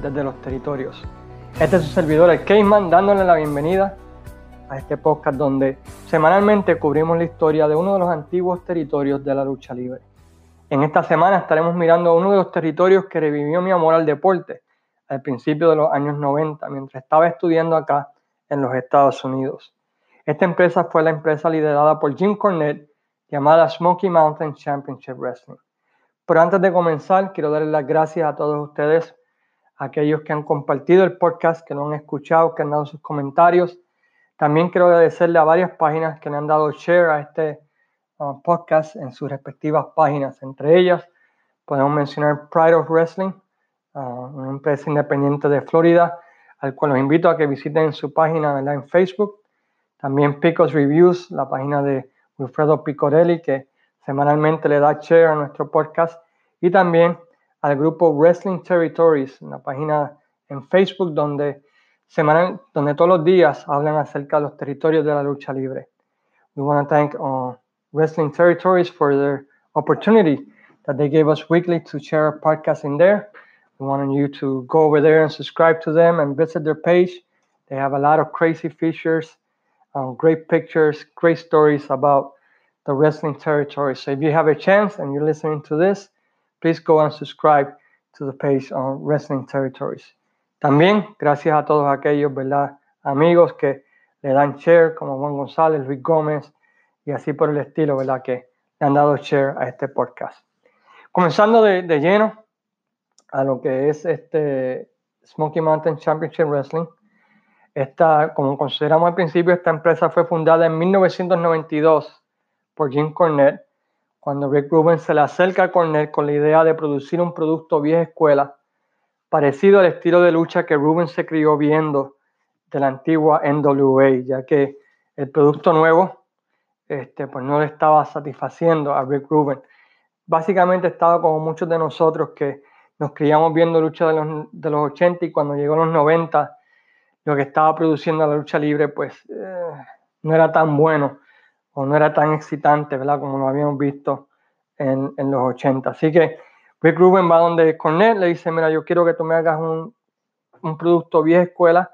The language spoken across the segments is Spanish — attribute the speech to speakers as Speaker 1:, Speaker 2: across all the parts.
Speaker 1: desde los territorios. Este es su servidor, el Cayman, dándole la bienvenida a este podcast donde semanalmente cubrimos la historia de uno de los antiguos territorios de la lucha libre. En esta semana estaremos mirando uno de los territorios que revivió mi amor al deporte al principio de los años 90, mientras estaba estudiando acá en los Estados Unidos. Esta empresa fue la empresa liderada por Jim Cornette llamada Smoky Mountain Championship Wrestling. Pero antes de comenzar, quiero darles las gracias a todos ustedes, aquellos que han compartido el podcast, que lo han escuchado, que han dado sus comentarios. También quiero agradecerle a varias páginas que le han dado share a este uh, podcast en sus respectivas páginas. Entre ellas, podemos mencionar Pride of Wrestling, uh, una empresa independiente de Florida, al cual los invito a que visiten su página en Facebook. También Picos Reviews, la página de Wilfredo Picorelli, que semanalmente le da share a nuestro podcast y también al grupo Wrestling Territories, una página en Facebook donde, semanal, donde todos los días hablan acerca de los territorios de la lucha libre. We want to thank uh, Wrestling Territories for their opportunity that they gave us weekly to share a podcast in there. We want you to go over there and subscribe to them and visit their page. They have a lot of crazy features, um, great pictures, great stories about the wrestling territory. So if you have a chance and you're listening to this, please go and subscribe to the page on Wrestling Territories. También gracias a todos aquellos, ¿verdad? Amigos que le dan share, como Juan González, Luis Gómez y así por el estilo, ¿verdad? Que le han dado share a este podcast. Comenzando de, de lleno a lo que es este Smoky Mountain Championship Wrestling. Esta, como consideramos al principio, esta empresa fue fundada en 1992 por Jim Cornette, cuando Rick Rubin se le acerca a Cornette con la idea de producir un producto vieja escuela, parecido al estilo de lucha que Rubin se crió viendo de la antigua NWA, ya que el producto nuevo este, pues no le estaba satisfaciendo a Rick Rubin. Básicamente estaba como muchos de nosotros que nos criamos viendo lucha de los, de los 80 y cuando llegó los 90, lo que estaba produciendo la lucha libre pues eh, no era tan bueno o no era tan excitante, ¿verdad? Como lo habíamos visto en, en los 80. Así que Rick Rubin va donde Cornette, le dice, mira, yo quiero que tú me hagas un, un producto vieja escuela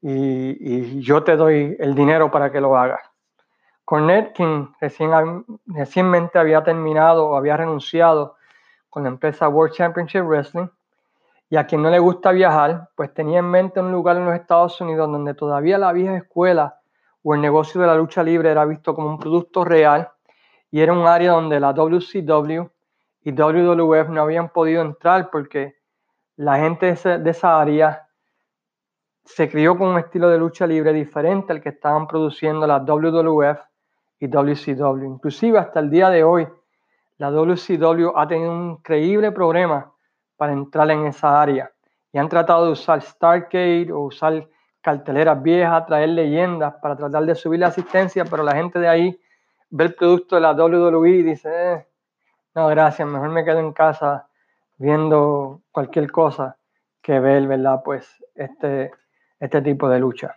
Speaker 1: y, y, yo te doy el dinero para que lo hagas. Cornette, quien recién, recientemente había terminado o había renunciado con la empresa World Championship Wrestling, y a quien no le gusta viajar, pues tenía en mente un lugar en los Estados Unidos donde todavía la vieja escuela o el negocio de la lucha libre era visto como un producto real y era un área donde la WCW y WWF no habían podido entrar porque la gente de, esa área se crió con un estilo de lucha libre diferente al que estaban produciendo la WWF y WCW. Inclusive hasta el día de hoy, la WCW ha tenido un increíble problema para entrar en esa área y han tratado de usar Starcade o usar carteleras viejas, traer leyendas para tratar de subir la asistencia, pero la gente de ahí ve el producto de la WWE y dice, eh, no, gracias, mejor me quedo en casa viendo cualquier cosa que ver, ¿verdad? Pues este, este tipo de lucha.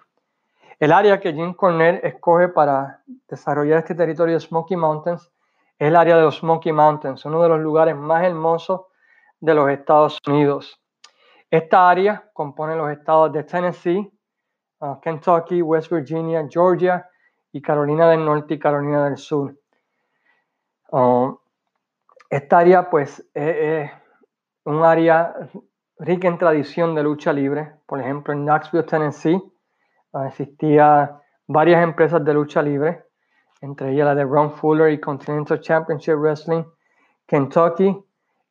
Speaker 1: El área que Jim Cornette escoge para desarrollar este territorio de Smoky Mountains es el área de los Smoky Mountains, uno de los lugares más hermosos de los Estados Unidos. Esta área compone los estados de Tennessee, Kentucky, West Virginia, Georgia y Carolina del Norte y Carolina del Sur. Um, esta área pues es, un área rica en tradición de lucha libre. Por ejemplo, en Knoxville, Tennessee, uh, existían varias empresas de lucha libre, entre ellas la de Ron Fuller y Continental Championship Wrestling. Kentucky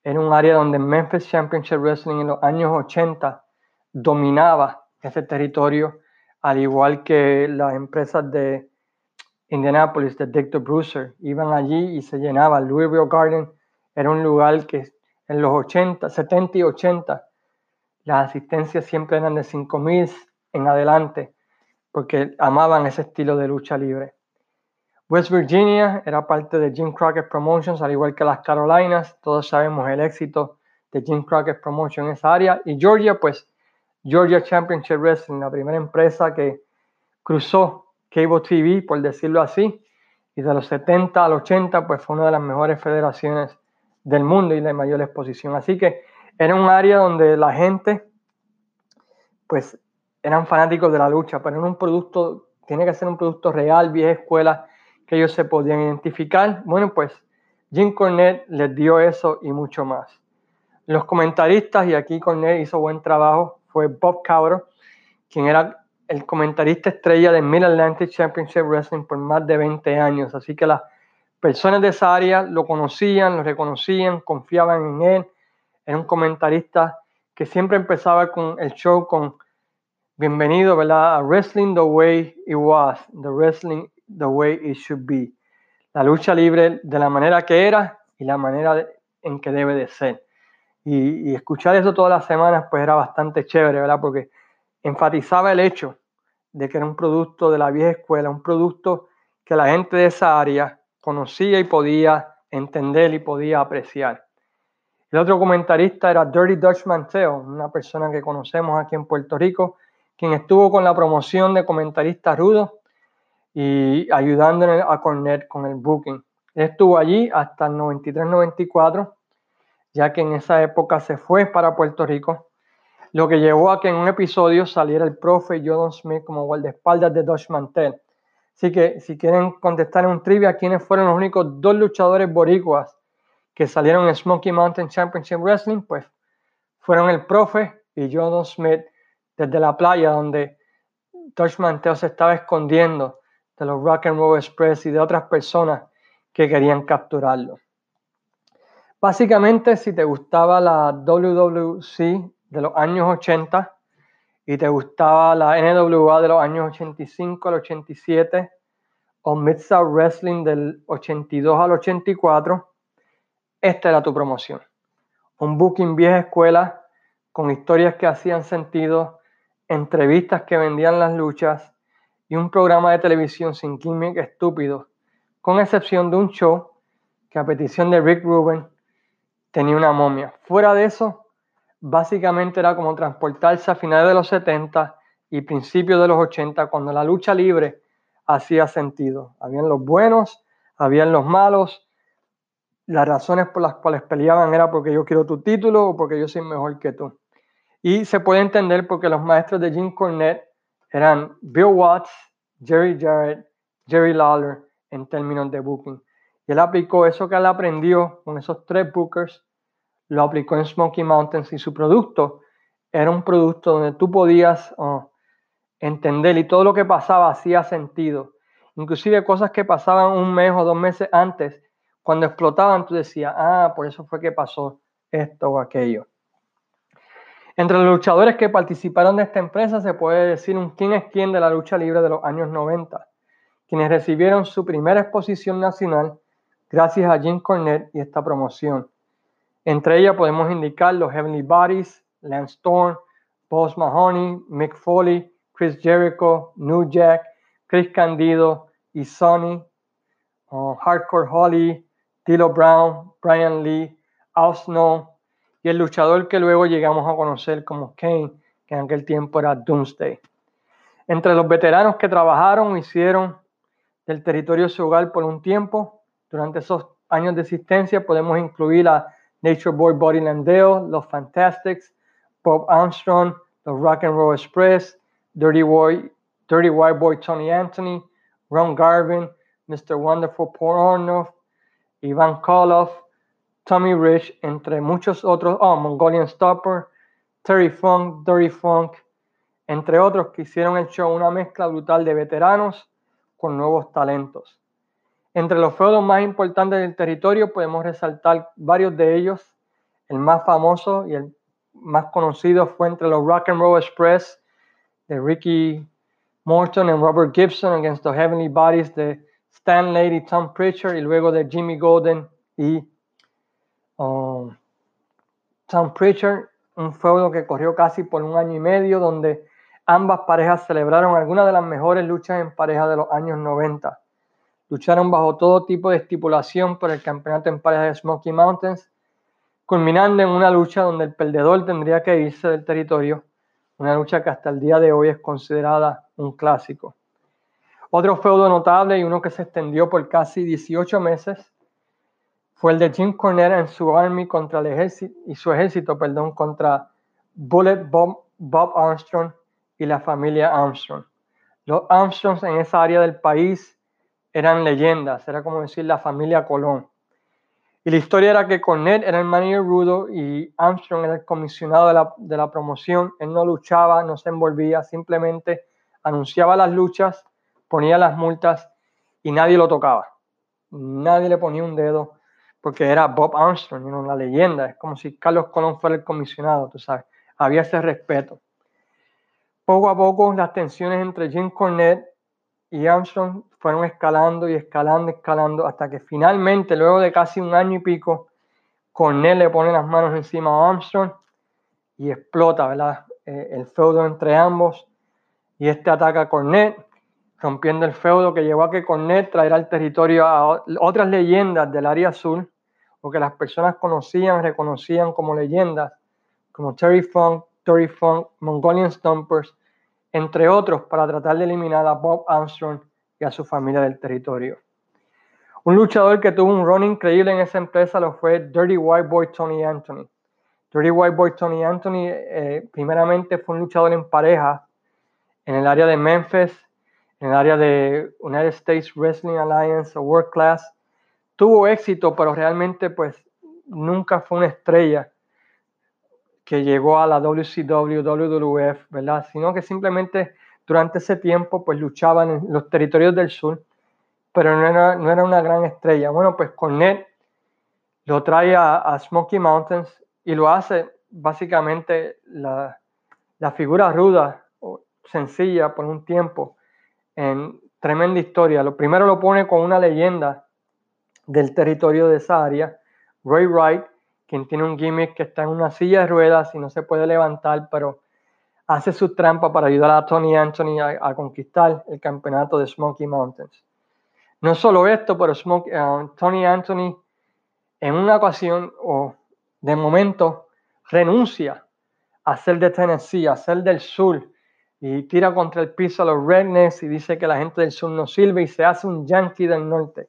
Speaker 1: era un área donde Memphis Championship Wrestling en los años 80 dominaba ese territorio al igual que las empresas de Indianapolis, de Victor Bruiser, iban allí y se llenaba. Louisville Garden era un lugar que en los 80, 70 y 80, las asistencias siempre eran de 5.000 en adelante, porque amaban ese estilo de lucha libre. West Virginia era parte de Jim Crockett Promotions, al igual que las Carolinas. Todos sabemos el éxito de Jim Crockett Promotions en esa área. Y Georgia, pues, Georgia Championship Wrestling, la primera empresa que cruzó Cable TV, por decirlo así, y de los 70 al 80, pues fue una de las mejores federaciones del mundo y de mayor exposición. Así que Era un área donde la gente, pues, eran fanáticos de la lucha, pero era un producto, tiene que ser un producto real, vieja escuela, que ellos se podían identificar. Bueno, pues Jim Cornette les dio eso y mucho más. Los comentaristas, y aquí Cornette hizo buen trabajo, fue Bob Cowder, quien era el comentarista estrella de Mid Atlantic Championship Wrestling por más de 20 años. Así que las personas de esa área lo conocían, lo reconocían, confiaban en él. Era un comentarista que siempre empezaba con el show con bienvenido, ¿verdad? A Wrestling the way it was, the wrestling the way it should be. La lucha libre de la manera que era y la manera en que debe de ser. Y, escuchar eso todas las semanas pues era bastante chévere, ¿verdad? Porque enfatizaba el hecho de que era un producto de la vieja escuela, un producto que la gente de esa área conocía y podía entender y podía apreciar. El otro comentarista era Dirty Dutch Manteo, una persona que conocemos aquí en Puerto Rico, quien estuvo con la promoción de comentarista rudo y ayudando a Cornet con el booking. Estuvo allí hasta el 93-94, ya que en esa época se fue para Puerto Rico lo que llevó a que en un episodio saliera el profe Jordan Smith como guardaespaldas de Dutch Mantel. Así que si quieren contestar en un trivia quiénes fueron los únicos dos luchadores boricuas que salieron en Smoky Mountain Championship Wrestling, pues fueron el profe y Jordan Smith desde la playa donde Dutch Mantel se estaba escondiendo de los Rock and Roll Express y de otras personas que querían capturarlo. Básicamente, si te gustaba la WWC de los años 80 y te gustaba la NWA de los años 85 al 87 o Mid-South Wrestling del 82 al 84, esta era tu promoción. Un booking vieja escuela con historias que hacían sentido, entrevistas que vendían las luchas y un programa de televisión sin gimmick estúpido, con excepción de un show que a petición de Rick Rubin tenía una momia. Fuera de eso, básicamente era como transportarse a finales de los 70 y principios de los 80, cuando la lucha libre hacía sentido. Habían los buenos, habían los malos. Las razones por las cuales peleaban era porque yo quiero tu título o porque yo soy mejor que tú. Y se puede entender porque los maestros de Jim Cornette eran Bill Watts, Jerry Jarrett, Jerry Lawler en términos de booking. Y él aplicó eso que él aprendió con esos tres bookers lo aplicó en Smoky Mountains y su producto era un producto donde tú podías oh, entender y todo lo que pasaba hacía sentido. Inclusive cosas que pasaban un mes o dos meses antes, cuando explotaban, tú decías, ah, por eso fue que pasó esto o aquello. Entre los luchadores que participaron de esta empresa se puede decir un quién es quién de la lucha libre de los años 90, quienes recibieron su primera exposición nacional gracias a Jim Cornette y esta promoción. Entre ellas podemos indicar los Heavenly Bodies, Lance Storm, Boss Mahoney, Mick Foley, Chris Jericho, New Jack, Chris Candido y Sonny, Hardcore Holly, Tilo Brown, Brian Lee, Al Snow y el luchador que luego llegamos a conocer como Kane, que en aquel tiempo era Doomsday. Entre los veteranos que trabajaron hicieron del territorio su hogar por un tiempo, durante esos años de existencia podemos incluir a Nature Boy Body Landale, Los Fantastics, Bob Armstrong, The Rock and Roll Express, Dirty Boy, Dirty White Boy Tony Anthony, Ron Garvin, Mr. Wonderful Paul Arnold, Ivan Koloff, Tommy Rich, entre muchos otros, oh, Mongolian Stopper, Terry Funk, Dirty Funk, entre otros que hicieron el show una mezcla brutal de veteranos con nuevos talentos. Entre los feudos más importantes del territorio podemos resaltar varios de ellos. El más famoso y el más conocido fue entre los Rock and Roll Express de Ricky Morton y Robert Gibson against the Heavenly Bodies de Stan Lady Tom Pritchard y luego de Jimmy Golden y um, Tom Pritchard, un feudo que corrió casi por un año y medio donde ambas parejas celebraron algunas de las mejores luchas en pareja de los años 90. Lucharon bajo todo tipo de estipulación por el campeonato en pareja de Smoky Mountains, culminando en una lucha donde el perdedor tendría que irse del territorio, una lucha que hasta el día de hoy es considerada un clásico. Otro feudo notable y uno que se extendió por casi 18 meses fue el de Jim Cornette en su army contra el ejército y su ejército, perdón, contra Bullet Bob, Bob Armstrong y la familia Armstrong. Los Armstrongs en esa área del país eran leyendas, era como decir la familia Colón. Y la historia era que Cornette era el manager rudo y Armstrong era el comisionado de la, de la promoción. Él no luchaba, no se envolvía, simplemente anunciaba las luchas, ponía las multas y nadie lo tocaba. Nadie le ponía un dedo porque era Bob Armstrong, ¿no? la leyenda. Es como si Carlos Colón fuera el comisionado, tú sabes. Había ese respeto. Poco a poco las tensiones entre Jim Cornette y Armstrong fueron escalando y escalando, escalando, hasta que finalmente, luego de casi un año y pico, Cornette le pone las manos encima a Armstrong y explota, ¿verdad? Eh, el feudo entre ambos. Y este ataca a Cornette, rompiendo el feudo que llevó a que Cornette trajera al territorio a otras leyendas del área azul, o que las personas conocían, reconocían como leyendas, como Terry Funk, Tory Funk, Mongolian Stompers, entre otros, para tratar de eliminar a Bob Armstrong y a su familia del territorio. Un luchador que tuvo un run increíble en esa empresa lo fue Dirty White Boy Tony Anthony. Dirty White Boy Tony Anthony eh, primeramente fue un luchador en pareja en el área de Memphis, en el área de United States Wrestling Alliance o World Class. Tuvo éxito, pero realmente pues nunca fue una estrella que llegó a la WCW, WWF, ¿verdad? Sino que simplemente durante ese tiempo pues luchaban en los territorios del sur, pero no era, no era una gran estrella. Bueno, pues Cornette lo trae a, Smoky Mountains y lo hace básicamente la, la figura ruda o sencilla por un tiempo en tremenda historia. Lo primero lo pone con una leyenda del territorio de esa área, Ray Wright, quien tiene un gimmick que está en una silla de ruedas y no se puede levantar, pero hace su trampa para ayudar a Tony Anthony a, conquistar el campeonato de Smoky Mountains. No solo esto, pero eh, Tony Anthony en una ocasión o de momento renuncia a ser de Tennessee, a ser del sur y tira contra el piso a los rednecks y dice que la gente del sur no sirve y se hace un yankee del norte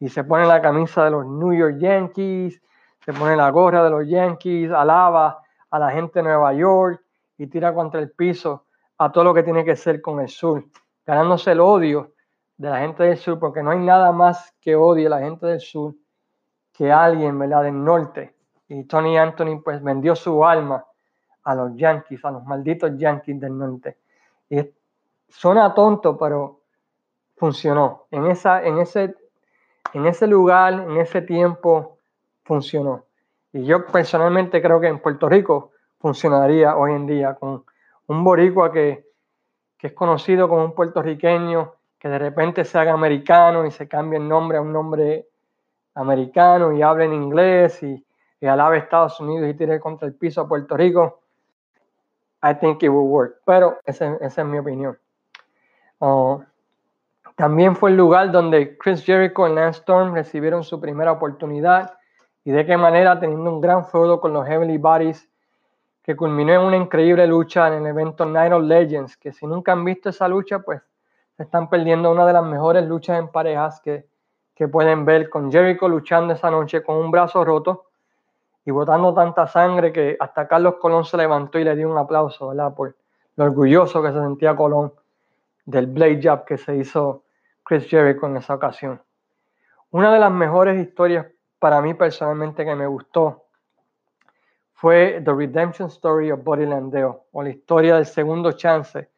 Speaker 1: y se pone la camisa de los New York Yankees se pone la gorra de los Yankees, alaba a la gente de Nueva York y tira contra el piso a todo lo que tiene que ser con el sur, ganándose el odio de la gente del sur, porque no hay nada más que odie a la gente del sur que alguien, ¿verdad?, del norte. Y Tony Anthony pues vendió su alma a los Yankees, a los malditos Yankees del norte. Y suena tonto, pero funcionó. En, esa, en, ese, en ese lugar, en ese tiempo, funcionó. Y yo personalmente creo que en Puerto Rico funcionaría hoy en día con un boricua que, es conocido como un puertorriqueño, que de repente se haga americano y se cambie el nombre a un nombre americano y hable en inglés y, y alabe Estados Unidos y tire contra el piso a Puerto Rico. I think it will work. Pero esa, es mi opinión. Uh, también fue el lugar donde Chris Jericho y Lance Storm recibieron su primera oportunidad y de qué manera teniendo un gran feudo con los Heavenly Bodies que culminó en una increíble lucha en el evento Night of Legends, que si nunca han visto esa lucha, pues se están perdiendo una de las mejores luchas en parejas que, que pueden ver con Jericho luchando esa noche con un brazo roto y botando tanta sangre que hasta Carlos Colón se levantó y le dio un aplauso, ¿verdad? Por lo orgulloso que se sentía Colón del blade jab que se hizo Chris Jericho en esa ocasión. Una de las mejores historias para mí personalmente que me gustó fue The Redemption Story of Body Landeo, o la historia del segundo chance de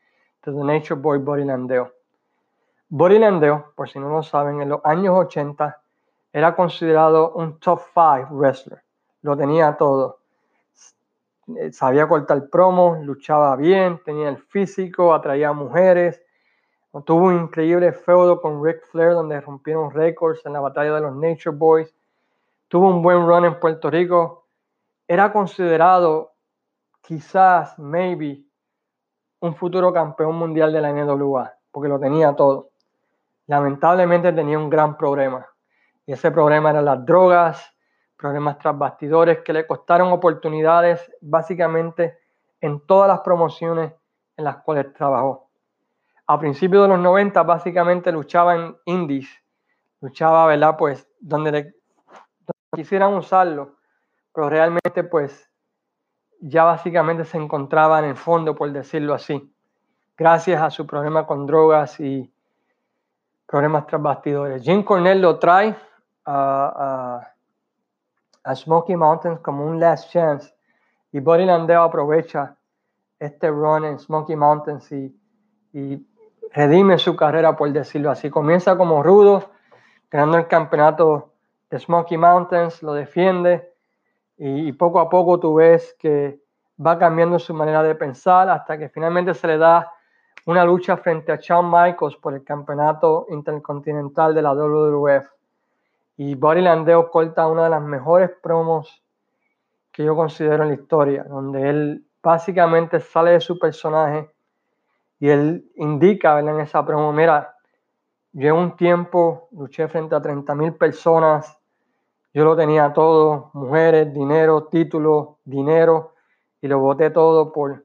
Speaker 1: The Nature Boy Body Landeo. Body Landeo, por si no lo saben, en los años 80 era considerado un top 5 wrestler. Lo tenía todo. Sabía cortar promo, luchaba bien, tenía el físico, atraía a mujeres. Tuvo un increíble feudo con Ric Flair donde rompieron récords en la batalla de los Nature Boys tuvo un buen run en Puerto Rico, era considerado quizás, maybe, un futuro campeón mundial de la NWA, porque lo tenía todo. Lamentablemente tenía un gran problema, y ese problema eran las drogas, problemas tras bastidores que le costaron oportunidades básicamente en todas las promociones en las cuales trabajó. A principios de los 90 básicamente luchaba en indies, luchaba, ¿verdad? Pues donde le quisieran usarlo, pero realmente pues ya básicamente se encontraba en el fondo, por decirlo así, gracias a su problema con drogas y problemas tras bastidores. Jim Cornell lo trae a, a, Smoky Mountains como un last chance y Buddy Landeo aprovecha este run en Smoky Mountains y, y redime su carrera, por decirlo así. Comienza como rudo, ganando el campeonato Smoky Mountains, lo defiende y, poco a poco tú ves que va cambiando su manera de pensar hasta que finalmente se le da una lucha frente a Shawn Michaels por el campeonato intercontinental de la WWF. Y Buddy Landeo corta una de las mejores promos que yo considero en la historia, donde él básicamente sale de su personaje y él indica en esa promo, mira, yo un tiempo luché frente a 30 mil personas, yo lo tenía todo, mujeres, dinero, títulos, dinero, y lo boté todo por,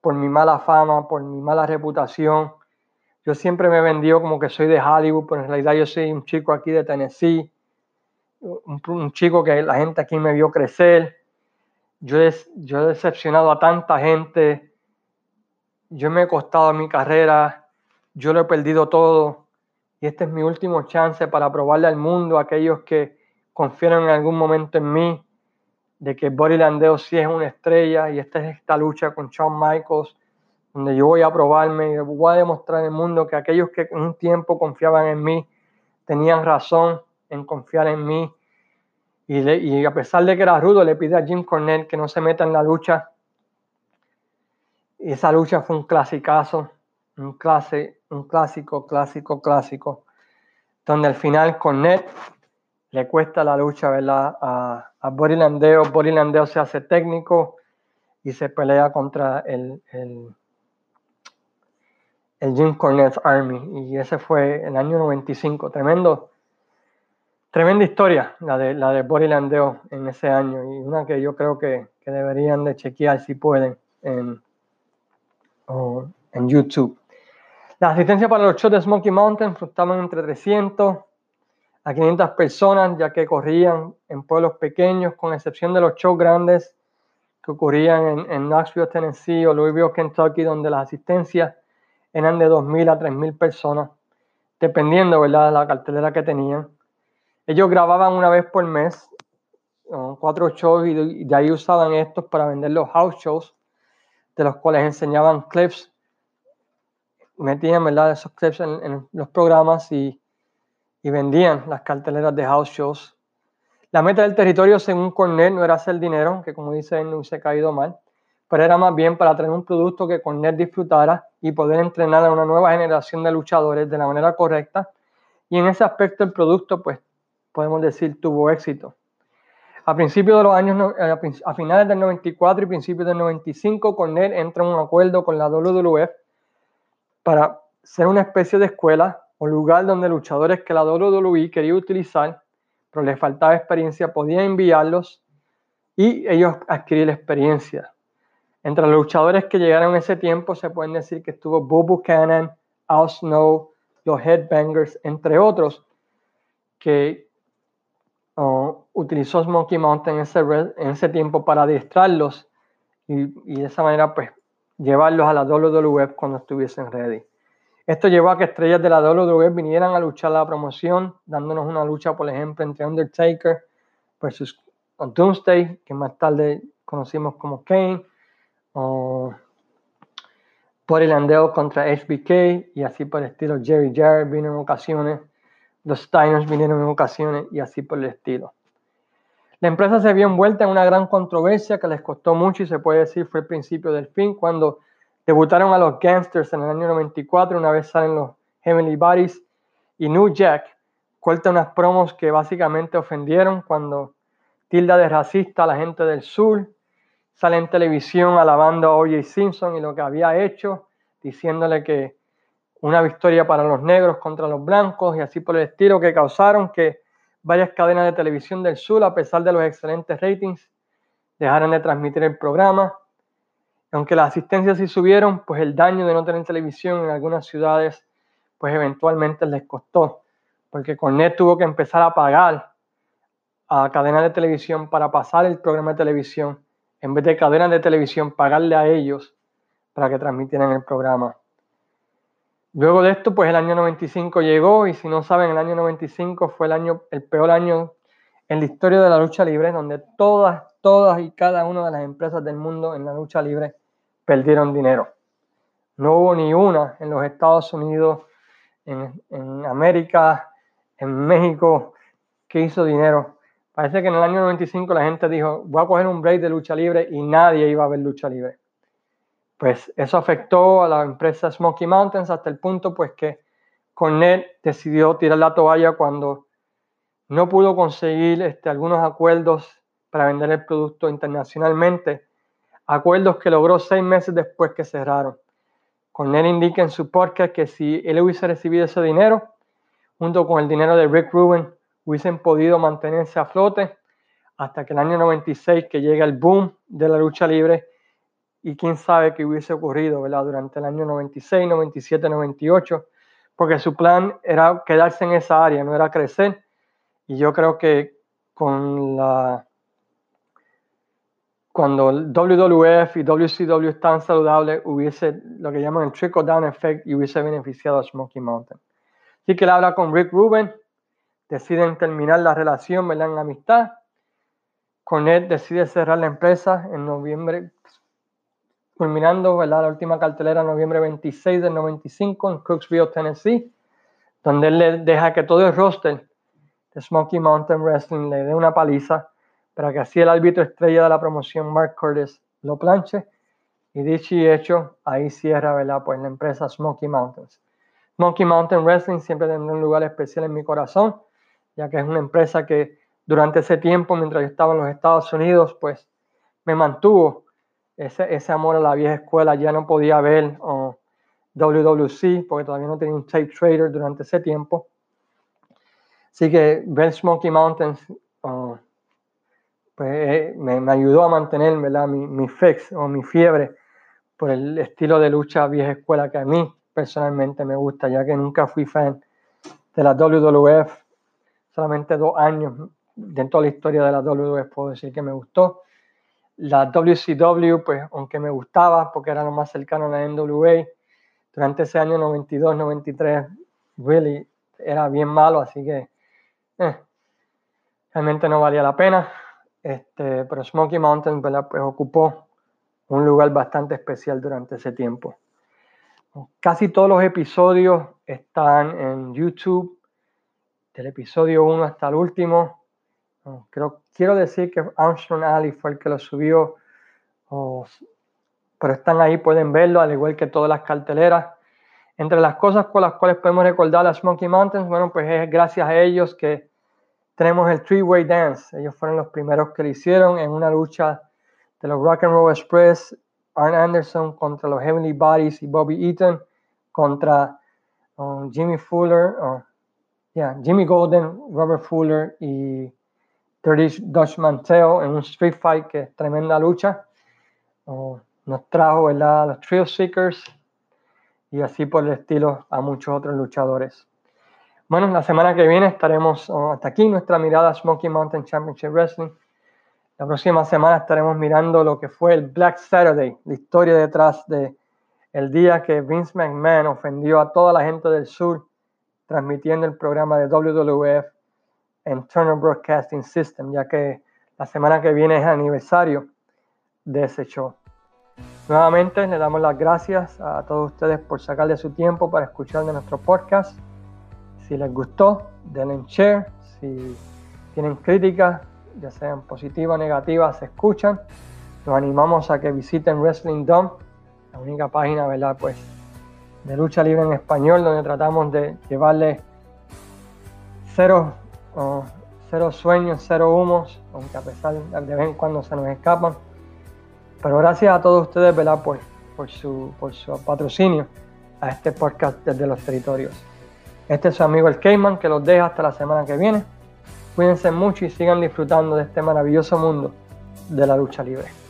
Speaker 1: por mi mala fama, por mi mala reputación. Yo siempre me he vendido como que soy de Hollywood, pero en realidad yo soy un chico aquí de Tennessee, un, chico que la gente aquí me vio crecer. Yo yo he decepcionado a tanta gente, yo me he costado mi carrera, yo lo he perdido todo y este es mi último chance para probarle al mundo a aquellos que confiaron en algún momento en mí de que Buddy Landeo sí es una estrella y esta es esta lucha con Shawn Michaels donde yo voy a probarme y voy a demostrar al mundo que aquellos que un tiempo confiaban en mí tenían razón en confiar en mí. Y, a pesar de que era rudo le pide a Jim Cornette que no se meta en la lucha. Y esa lucha fue un clasicazo, un, clase, un clásico, clásico, clásico, donde al final Cornet le cuesta la lucha ¿verdad? a, a Boris Landeo. Boris Landeo se hace técnico y se pelea contra el, Jim Cornette Army. Y ese fue el año 95. Tremendo, tremenda historia la de, la de Boris Landeo en ese año. Y una que yo creo que, deberían de chequear si pueden en, YouTube. La asistencia para los shows de Smoky Mountain fluctuaban entre 300 a 500 personas, ya que corrían en pueblos pequeños, con excepción de los shows grandes que ocurrían en, en Knoxville, Tennessee o Louisville, Kentucky, donde las asistencias eran de 2.000 a 3.000 personas, dependiendo ¿verdad? de la cartelera que tenían. Ellos grababan una vez por mes, cuatro shows, y de ahí usaban estos para vender los house shows de los cuales enseñaban clips, metían ¿verdad? esos clips en, los programas y, y, vendían las carteleras de house shows. La meta del territorio, según Cornell, no era hacer dinero, que como dice él, no se ha caído mal, pero era más bien para tener un producto que Cornell disfrutara y poder entrenar a una nueva generación de luchadores de la manera correcta. Y en ese aspecto el producto, pues, podemos decir, tuvo éxito. A principios de los años, eh, a finales del 94 y principios del 95, Cornell entra en un acuerdo con la WWF para ser una especie de escuela o lugar donde luchadores que la WWE quería utilizar, pero les faltaba experiencia, podían enviarlos y ellos adquirir experiencia. Entre los luchadores que llegaron en ese tiempo se pueden decir que estuvo Bob Buchanan, Al Snow, los Headbangers, entre otros, que utilizó Smoky Mountain en ese, tiempo para adiestrarlos y, y, de esa manera pues llevarlos a la WWF cuando estuviesen ready. Esto llevó a que estrellas de la WWF vinieran a luchar la promoción, dándonos una lucha, por ejemplo, entre Undertaker versus Doomsday, que más tarde conocimos como Kane, o Buddy Landeo contra HBK, y así por el estilo. Jerry Jarrett vino en ocasiones los Steiners vinieron en ocasiones y así por el estilo. La empresa se vio envuelta en una gran controversia que les costó mucho y se puede decir fue el principio del fin cuando debutaron a los Gangsters en el año 94, una vez salen los Heavenly Bodies y New Jack corta unas promos que básicamente ofendieron cuando tilda de racista a la gente del sur, sale en televisión alabando a O.J. Simpson y lo que había hecho, diciéndole que una victoria para los negros contra los blancos y así por el estilo que causaron que varias cadenas de televisión del sur, a pesar de los excelentes ratings, dejaran de transmitir el programa. Aunque las asistencias sí subieron, pues el daño de no tener televisión en algunas ciudades, pues eventualmente les costó, porque Cornet tuvo que empezar a pagar a cadenas de televisión para pasar el programa de televisión, en vez de cadenas de televisión, pagarle a ellos para que transmitieran el programa. Luego de esto, pues el año 95 llegó y si no saben, el año 95 fue el, año, el peor año en la historia de la lucha libre, donde todas, todas y cada una de las empresas del mundo en la lucha libre perdieron dinero. No hubo ni una en los Estados Unidos, en, América, en México, que hizo dinero. Parece que en el año 95 la gente dijo, voy a coger un break de lucha libre y nadie iba a ver lucha libre. Pues eso afectó a la empresa Smoky Mountains hasta el punto pues que Cornet decidió tirar la toalla cuando no pudo conseguir este, algunos acuerdos para vender el producto internacionalmente, acuerdos que logró seis meses después que cerraron. Cornet indica en su podcast que si él hubiese recibido ese dinero, junto con el dinero de Rick Rubin, hubiesen podido mantenerse a flote hasta que el año 96 que llega el boom de la lucha libre y quién sabe qué hubiese ocurrido durante el año 96, 97, 98, porque su plan era quedarse en esa área, no era crecer. Y yo creo que con la cuando WWF y WCW están saludables, hubiese lo que llaman el trickle down effect y hubiese beneficiado a Smoky Mountain. Así que él habla con Rick Rubin, deciden terminar la relación, ¿verdad? En amistad. Él decide cerrar la empresa en noviembre, culminando la última cartelera noviembre 26 del 95 en Crooksville, Tennessee, donde él le deja que todo el roster de Smoky Mountain Wrestling le dé una paliza para que así el árbitro estrella de la promoción, Mark Curtis, lo planche. Y dicho y hecho, ahí cierra ¿verdad? Pues la empresa Smoky Mountains. Smoky Mountain Wrestling siempre tendrá un lugar especial en mi corazón, ya que es una empresa que durante ese tiempo, mientras yo estaba en los Estados Unidos, pues me mantuvo ese, ese amor a la vieja escuela. Ya no podía ver WWC porque todavía no tenía un tape trader durante ese tiempo. Así que ver Smoky Mountains pues, eh, me, ayudó a mantener mi, mi fix o mi fiebre por el estilo de lucha vieja escuela que a mí personalmente me gusta, ya que nunca fui fan de la WWF. Solamente dos años dentro de la historia de la WWF puedo decir que me gustó. La WCW, pues aunque me gustaba porque era lo más cercano a la NWA, durante ese año 92-93, really era bien malo, así que eh, realmente no valía la pena. Este, pero Smoky Mountain pues ocupó un lugar bastante especial durante ese tiempo. Casi todos los episodios están en YouTube, del episodio 1 hasta el último. Creo, quiero decir que Armstrong Ali fue el que lo subió, pero están ahí, pueden verlo, al igual que todas las carteleras. Entre las cosas con las cuales podemos recordar a Smoky Mountains, bueno, pues es gracias a ellos que tenemos el Three-Way Dance. Ellos fueron los primeros que lo hicieron en una lucha de los Rock and Roll Express, Arn Anderson contra los Heavenly Bodies y Bobby Eaton contra um, Jimmy Fuller, uh, yeah, Jimmy Golden, Robert Fuller y Dirty Dutch Manteo en un street fight que es tremenda lucha. Uh, nos trajo ¿verdad? los Trio Seekers y así por el estilo a muchos otros luchadores. Bueno, la semana que viene estaremos uh, hasta aquí nuestra mirada Smoky Mountain Championship Wrestling. La próxima semana estaremos mirando lo que fue el Black Saturday, la historia detrás de el día que Vince McMahon ofendió a toda la gente del sur transmitiendo el programa de WWF en Turner Broadcasting System, ya que la semana que viene es aniversario de ese show. Nuevamente le damos las gracias a todos ustedes por sacarle su tiempo para escuchar de nuestro podcast. Si les gustó, denle share. Si tienen críticas, ya sean positivas o negativas, se escuchan. Los animamos a que visiten Wrestling Dome, la única página, ¿verdad? Pues de lucha libre en español, donde tratamos de llevarle cero, cero sueños, cero humos, aunque a pesar de vez en cuando se nos escapan. Pero gracias a todos ustedes, ¿verdad? Pues, por, su, por su patrocinio a este podcast desde los territorios. Este es su amigo el Cayman que los deja hasta la semana que viene. Cuídense mucho y sigan disfrutando de este maravilloso mundo de la lucha libre.